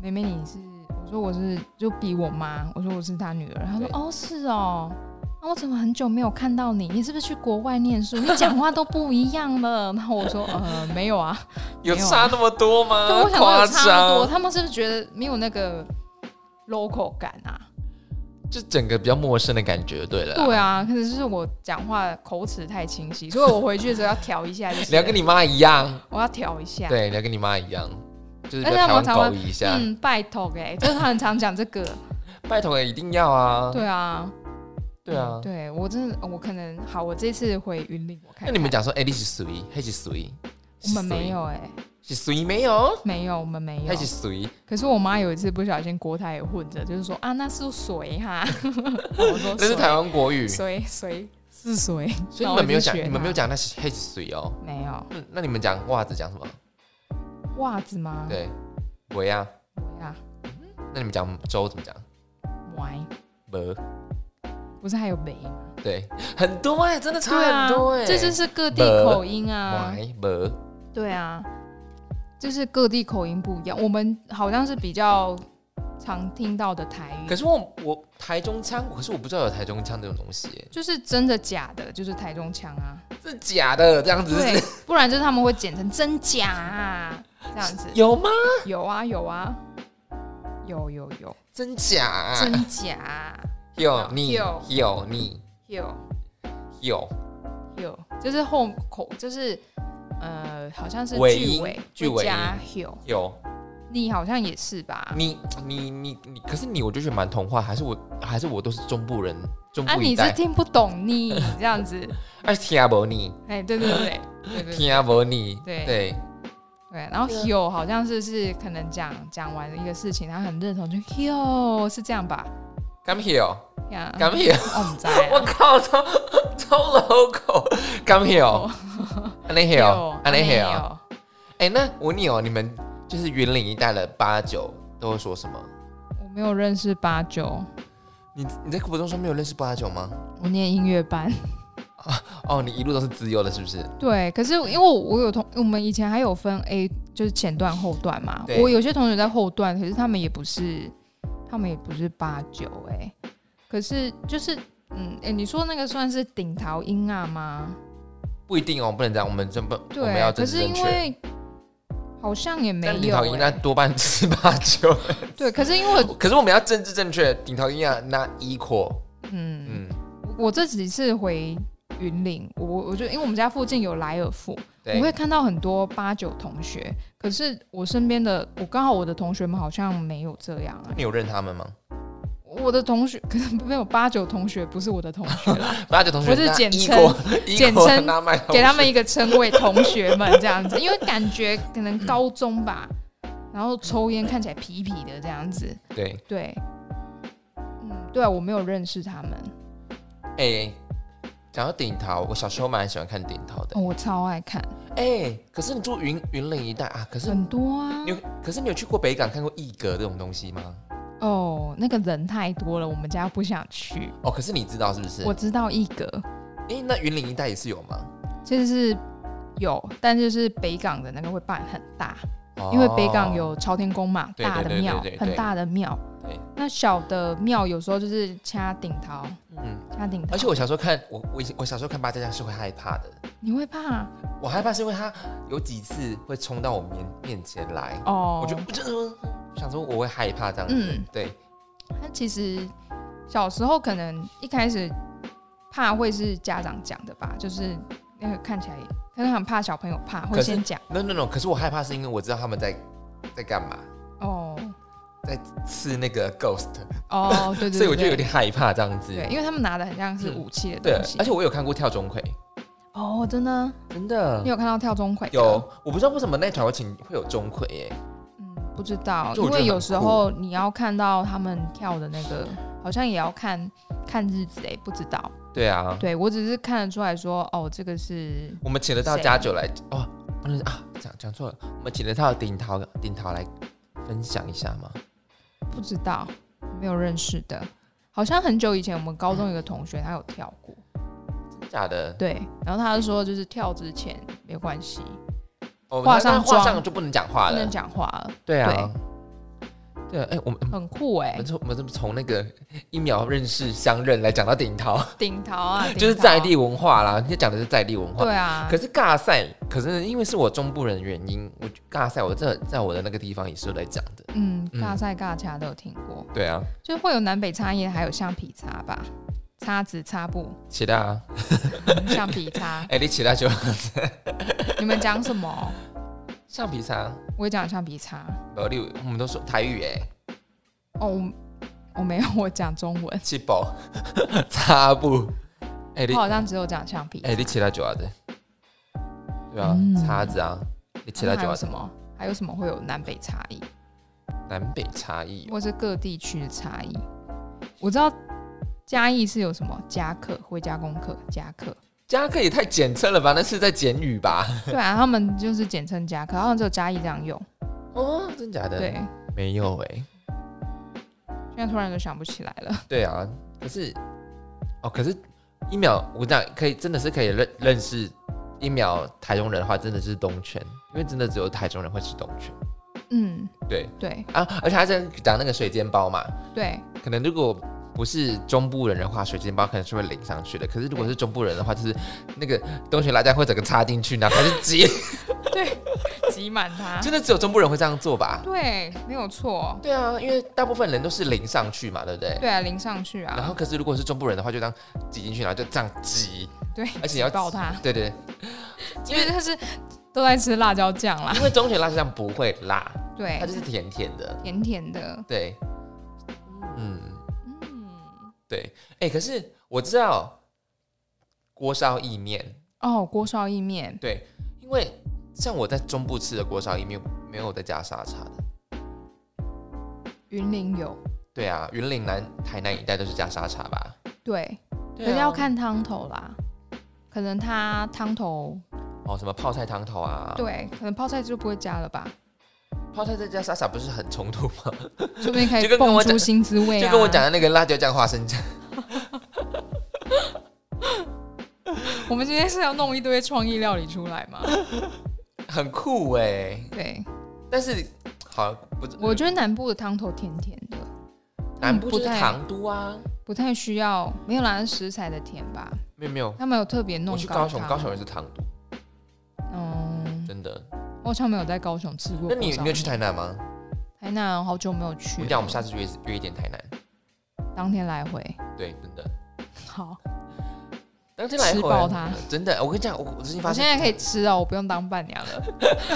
妹妹你是？”我说：“我是，就比我妈。”我说：“我是她女儿。”她说：“哦，是哦。”那我怎么很久没有看到你？你是不是去国外念书？你讲话都不一样了。然后我说：“呃，没有啊。有差那么多吗？对我想说有差不多，他们是不是觉得没有那个 local 感啊？就整个比较陌生的感觉，对了。对，啊，可能就是我讲话口齿太清晰，所以我回去的时候要调一下就是。你要跟你妈一样，我要调一下。对，你要跟你妈一样，就是而且他跟台湾们常常狗一下。嗯，拜托哎，就是他很常讲这个。拜托，一定要啊！对啊，对啊。对我真的，我可能好，我这次回云林，我看看那你们讲说，哎，你是谁？还是谁？我们没有哎、是谁没有？没有，我们没有还。是谁？可是我妈有一次不小心国台也混着，就是说啊，那是谁哈。我说那是台湾国语，谁谁是谁？所，以你们没有讲，你们没有它讲那是还是谁哦。没有嗯，那你们讲袜子讲什么？袜子吗？对，围啊。对啊，那你们讲粥怎么讲？歪，不，不是还有梅吗？对，很多哎，真的差很多哎。这就是各地口音啊。对啊，就是各地口音不一样。我们好像是比较常听到的台语，可是我我台中腔，可是我不知道有台中腔这种东西耶，就是真的假的，就是台中腔啊。是假的这样子对是？，不然就是他们会剪成真假啊，这样子。有吗？有啊有啊，有有有，真假啊？真假有你有有你有。有。有，就是后口就是呃，好像是句尾句尾会加音有，有。你好像也是吧？你你你你，可是你我就觉得蛮童话，还是我还是我都是中部人，中部啊，你是听不懂你这样子，哎听不你。哎，对对对 对对对。听不你，对对。对，然后 yo 好像是是可能讲讲完一个事情，他很认同，就 yo 是这样吧？，come here 呀，come here，我 靠，超超 here，安内 here，安内 here。哎，那我问你哦，你们就是云岭一带的八九都会说什么？我没有认识八九，你你在国中说没有认识八九吗？我念音乐班。哦，你一路都是自由的，是不是？对，可是因为我我有同我们以前还有分 A，就是前段后段嘛。对我有些同学在后段，可是他们也不是，他们也不是八九哎。可是就是嗯，哎，你说那个算是顶桃音啊吗？不一定哦，不能这样，我们真不，我们要对，可是。因为好像也没有、但顶桃音那欸。多半是八九，对，可是因为 可是我们要政治正确，顶桃音啊，那 equal，嗯，嗯，我这几次回云林，我我就因为我们家附近有莱尔富，对我会看到很多八九同学，可是我身边的我刚好我的同学们好像没有这样啊。你有认他们吗？我的同学可能没有八九同学，不是我的同学啦，八九同学，不是那简称 简称给他们一个称谓，同学们这样子，因为感觉可能高中吧，然后抽烟看起来痞痞的这样子，对，对，嗯，对啊，我没有认识他们，哎，讲到顶桃，我小时候蛮喜欢看顶桃的哦，，我超爱看，哎，可是你住云云岭一带啊，可是很多啊你，有，可是你有去过北港看过艺阁这种东西吗？哦，那个人太多了，我们家不想去。哦，可是你知道是不是？我知道一格哎，那云岭一带也是有吗？其实是有，但就是北港的那个会办很大，因为北港哦。有朝天宫嘛，大的庙很大的庙。对，那小的庙有时候就是掐顶桃，嗯，掐顶桃。而且我小时候看我我我小时候看八家将是会害怕的，你会怕？我害怕是因为他有几次会冲到我面面前来，哦？我就我就我想说我会害怕这样子，嗯。对，他其实小时候可能一开始怕会是家长讲的吧，就是那个看起来可能很怕小朋友怕，会先讲 no no no，可是我害怕是因为我知道他们在在干嘛，哦在刺那个 ghost，哦，对对 对，所以我就有点害怕这样子，对，因为他们拿的很像是武器的东西。而且我有看过跳钟馗，哦，真的，真的你有看到跳钟馗？有，我不知道为什么那条会请会有钟馗耶，嗯，不知道，因为有时候你要看到他们跳的那个，好像也要看看日子哎，不知道。对啊，对我只是看得出来说，哦，这个是我们请得到谁家酒来哦，不能啊，讲讲错了，我们请得到顶桃顶桃来分享一下吗？不知道，没有认识的。好像很久以前，我们高中有个同学，他有跳过。假的？对，然后他就说就是跳之前没关系，哦，上妆上就不能讲话了不能。讲话了，对啊，对啊，哎、我们很酷哎、我们从我们怎么从那个一秒认识相认来讲到顶桃，顶桃啊，就是在地文化啦。你讲的是在地文化。对啊可，是尬赛，可是因为是我中部人的原因，我尬赛我这在我的那个地方也是有在讲的。嗯，嗯尬赛尬掐都有听过，对啊，就是会有南北差异，还有橡皮擦吧，擦子擦布，其他啊，嗯橡皮擦，哎、你其他就你们讲什么？橡皮擦，我也讲橡皮擦。呃，例如我们都说台语哎、哦，我我没有，我讲中文，七宝。擦布，哎、你我好像只有讲橡皮擦。哎、你其他就啊的，对啊，嗯。叉子啊，你其他那还就啊有什么？还有什么会有南北差异，南北差异哦、或是各地区的差异？我知道嘉义是有什么加课、回家功课、加课，加克也太简称了吧？那是在简语吧？对啊，他们就是简称加课，好像只有嘉义这样用。哦，真假的？对，没有哎、现在突然就想不起来了。对啊，可是哦，可是一秒我讲可以真的是可以认认识一秒台中人的话，真的是东泉，因为真的只有台中人会吃东泉。嗯，对对啊，而且他在讲那个水煎包嘛，对，可能如果不是中部人的话，水煎包可能是会淋上去的。可是如果是中部人的话，就是那个东西辣酱会整个插进去，然后开始挤，挤满它。真的只有中部人会这样做吧？对，没有错。对啊，因为大部分人都是淋上去嘛，对不对？对啊，淋上去啊。然后可是如果是中部人的话，就这样挤进去，然后就这样挤，对，而且要挤爆它，对对，因为它是都在吃辣椒酱啦。因为中学辣椒酱不会辣，对它，就是甜甜的。甜甜的。对，嗯，嗯，对，哎、可是我知道锅烧意面，哦，锅烧意面，对，因为像我在中部吃的锅烧意面没有再加沙茶的。云林有。对啊，云岭南、台南一带都是加沙茶吧？对，可是要看汤头啦。可能它汤头哦，什么泡菜汤头啊，，对，可能泡菜就不会加了吧，泡菜再加沙茶不是很冲突吗？说不定可以就跟跟我讲蹦出新滋味啊。就跟我讲的那个辣椒酱花生酱，我们今天是要弄一堆创意料理出来吗？很酷哎。对，但是好不，我觉得南部的汤头甜甜的，南部就是不太糖都啊，不太需要，没有啦，是食材的甜吧？没有没有，他们有特别弄我去高雄，高雄也是糖都，嗯，真的。我好像没有在高雄吃过。那你你有去？台南吗？台南好久没有去了。我讲我们下次约约一点台南，当天来回。对，真的。好，当天来回吃爆它真的。我跟你讲，我我最近发现，我现在可以吃哦，我不用当伴娘了。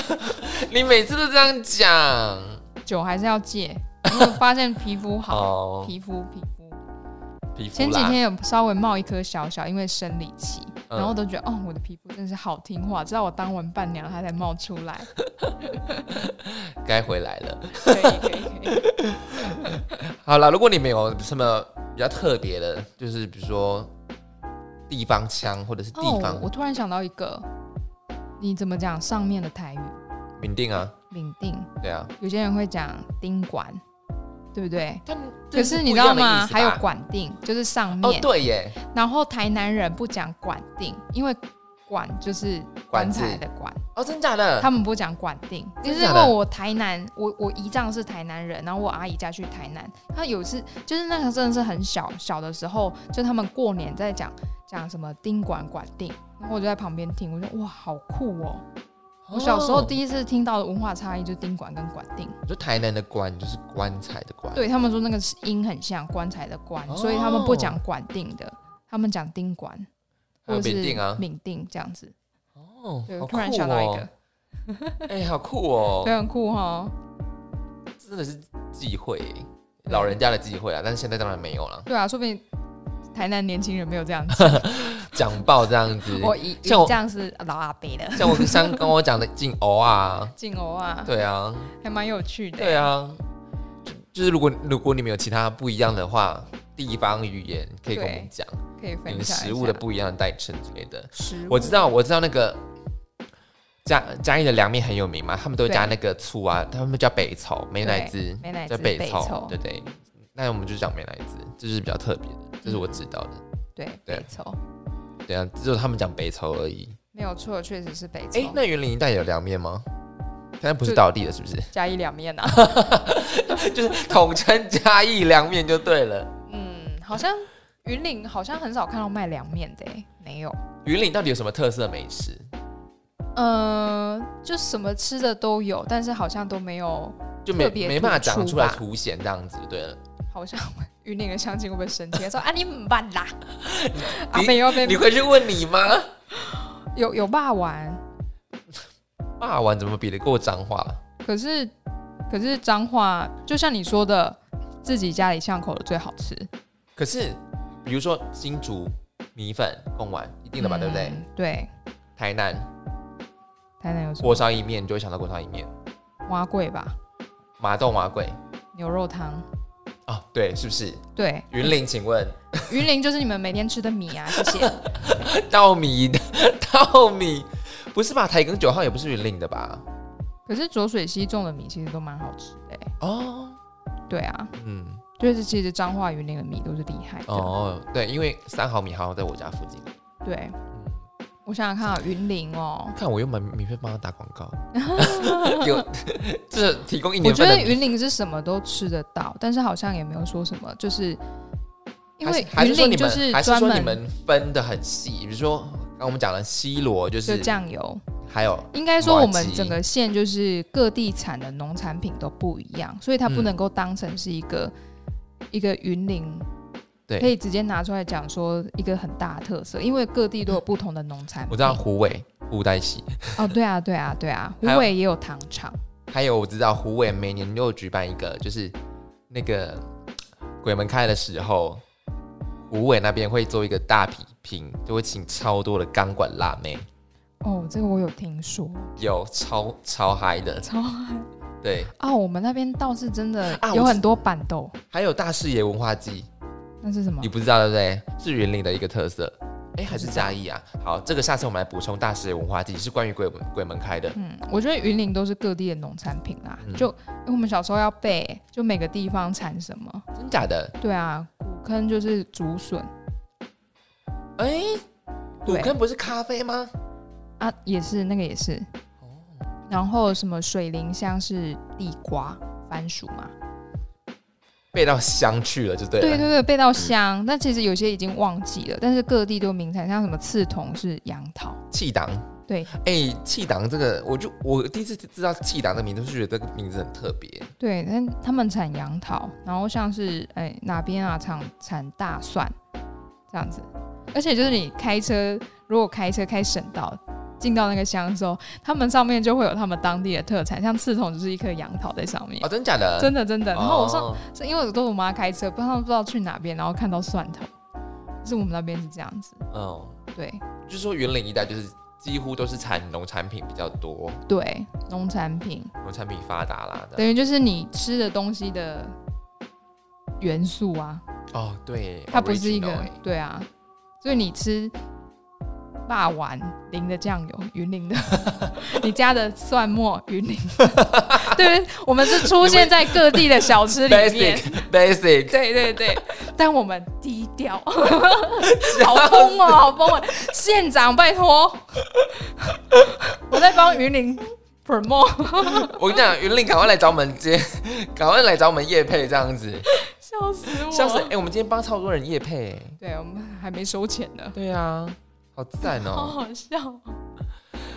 你每次都这样讲酒还是要戒，因为我发现皮肤好，哦，皮肤皮肤。皮肤前几天有稍微冒一颗小小，因为生理期，嗯然后都觉得哦，我的皮肤真是好听话，直到我当完伴娘，它才冒出来。该回来了。可以可以可以。好了，如果你们有什么比较特别的，就是比如说地方腔或者是地方哦，我突然想到一个，你怎么讲上面的台语？缅甸啊，领定，对啊，有些人会讲丁管，对不对？但可是你知道吗？还有管定，就是上哦，面。对耶，然后台南人不讲管定，因为管就是棺材的管，哦，真假的？他们不讲管定。就是因为我台南，我我姨丈是台南人，然后我阿姨家去台南，他有一次就是那个真的是很小小的时候，就他们过年在讲讲什么丁管管定，然后我就在旁边听，我说哇好酷哦！我小时候第一，次听到的文化差异就是丁管跟管定。就台南的官就是棺材的棺，对他们说那个是音很像棺材的棺，哦所以他们不讲管定的，他们讲丁管还有或者是缅甸啊，敏定这样子。哦，对，我突然想到一哦。个，哎，好酷哦。对，，很酷哈。真的是忌讳，老人家的忌讳啊，但是现在当然没有了，对啊，说不定台南年轻人没有这样子。讲爆这样子，我姨姨像我这样是老阿伯的。像我像跟我讲的进欧啊，进欧啊，对啊，还蛮有趣的。对，啊，就就是如果如果你们有其他不一样的话，地方语言可以跟我们对讲，可以分享食物的不一样的代称之类的。我知道，我知道那个嘉嘉义的凉面很有名嘛，他们都会加那个醋啊，他们叫北草美乃滋，叫北北草，凑对对。那我们就讲美乃滋，这是比较特别的，这是我知道的。对对北凑，对啊，只有他们讲北投而已。没有错，确实是北哎、投。那云林一带有凉面吗？现在不是倒地了，是不是？嘉义凉面啊，就是统称嘉义凉面就对了。嗯，好像云林好像很少看到卖凉面的、欸，没有。云林到底有什么特色美食？呃，就什么吃的都有，但是好像都没有，就没没办法讲出来吧凸显这样子，就对了。好像云林的相亲会不会生气？说啊你唔办啦，啊你没有没有你回去问你妈，有有霸丸，霸王怎么比得过脏话？可是可是脏话，就像你说的，自己家里巷口的最好吃，可是比如说新竹米粉贡丸一定的吧，对不对？嗯？对，台南台南有什么锅烧意面，你就会想到锅烧意面。蛙贵吧，麻豆麻贵牛肉汤。哦，对，是不是？对，云林，请问 云林就是你们每天吃的米啊，谢谢。稻米的稻米不是吧？台庚九号也不是云林的吧？可是浊水溪种的米其实都蛮好吃的欸、哦，对啊，嗯，就是其实彰化、云林的米都是厉害的。哦，对，因为三毫米好像在我家附近。对，我想想看啊，云林哦，看我又买免费帮他打广告，有 这提供一年我觉得云林是什么都吃得到，但是好像也没有说什么，就是因为云林就是们还是说你们分的很细，比如说刚刚我们讲了西罗就就是酱油。还有应该说，我们整个县就是各地产的农产品都不一样，所以它不嗯能够当成是一个、一个云林，对。可以直接拿出来讲说一个很大的特色，因为各地都有不同的农产品。我知道虎尾布袋戏，哦，对啊，对啊，对啊，湖还有尾也有糖厂，还有我知道虎尾每年都有举办一个，就是那个鬼门开的时候，虎尾那边会做一个大比拼，就会请超多的钢管辣妹，哦，这个我有听说，有超超嗨的，超嗨对，啊，我们那边倒是真的有很多板豆，还有大视野文化季，那是什么你？不知道对不对？是云林的一个特色。哎，还是嘉义啊？好，这个下次我们来补充大视野文化季，是关于鬼门鬼门开的。嗯，我觉得云林都是各地的农产品啊，嗯就因为我们小时候要背，就每个地方产什么。真假的？对啊，古坑就是竹笋哎，古对坑不是咖啡吗？啊，也是那个也是。哦然后什么水林乡是地瓜、番薯嘛？背到香去了，就对了。对对对，背到香，但其实有些已经忘记了，但是各地都有名产，像什么刺桐是杨桃，气党，对哎，气党这个，我就我第一次知道气党的名字，就觉得这个名字很特别。对，但他们产杨桃，然后像是哎哪边啊产产大蒜这样子，而且就是你开车，如果开车开省道。进到那个乡的时候，他们上面就会有他们当地的特产，像刺桐就是一颗杨桃在上面，哦，真假的？真的真的。然后我上哦是因为我都是我妈开车，不知道不知道去哪边，然后看到蒜头，就是我们那边是这样子。嗯，对就是说云林一带就是几乎都是产农产品比较多，对，农产品农产品发达啦的。等于就是你吃的东西的元素啊，哦，对，它不是一个对啊，所以你吃霸丸淋的酱油，云林的，你加的蒜末，云林，对，我们是出现在各地的小吃里面。basic basic，对对对，但我们低调，好疯哦，好疯哦！县长，拜托，我在帮云林 promote，我跟你讲，云林赶快来找我们接，赶快来找我们叶配这样子，笑死我！笑死哎、我们今天帮超多人叶配、欸，对我们还没收钱呢，对啊，好赞好哦、好笑。哦，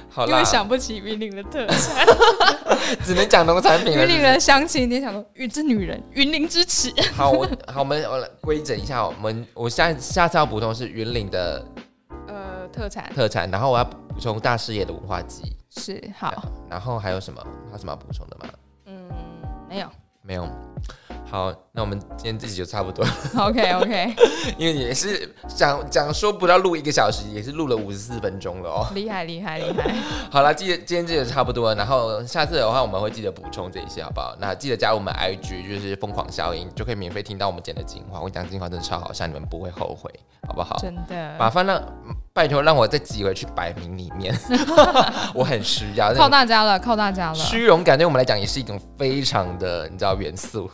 好啦。因为，想不起云林的特产，只能讲农产品了云。林人相亲，你想说，云之女人，云林之耻，好，我好，我们我来规整一下，我们我下下次要补充是云林的呃，特产。特产，然后我要补充大视野的文化季，是好，然后还有什么？还有什么要补充的吗？嗯，没有。没有。好，那我们今天这集就差不多，，OK OK，因为也是讲讲说不到录一个小时，也是录了五十四分钟了哦。厉害厉害厉害，好了，记得今天这个差不多了，然后下次的话我们会记得补充这一些，好不好？那记得加入我们 IG，就是疯狂效应，就可以免费听到我们剪的精华。我讲精华真的超好笑，你们不会后悔，好不好？真的，麻烦让拜托让我再挤回去百名里面，我很需要。靠大家了，靠大家了，虚荣感对我们来讲也是一种非常的你知道元素。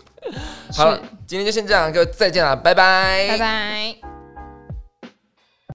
好了，今天就先这样，各位再见了，拜拜，拜拜。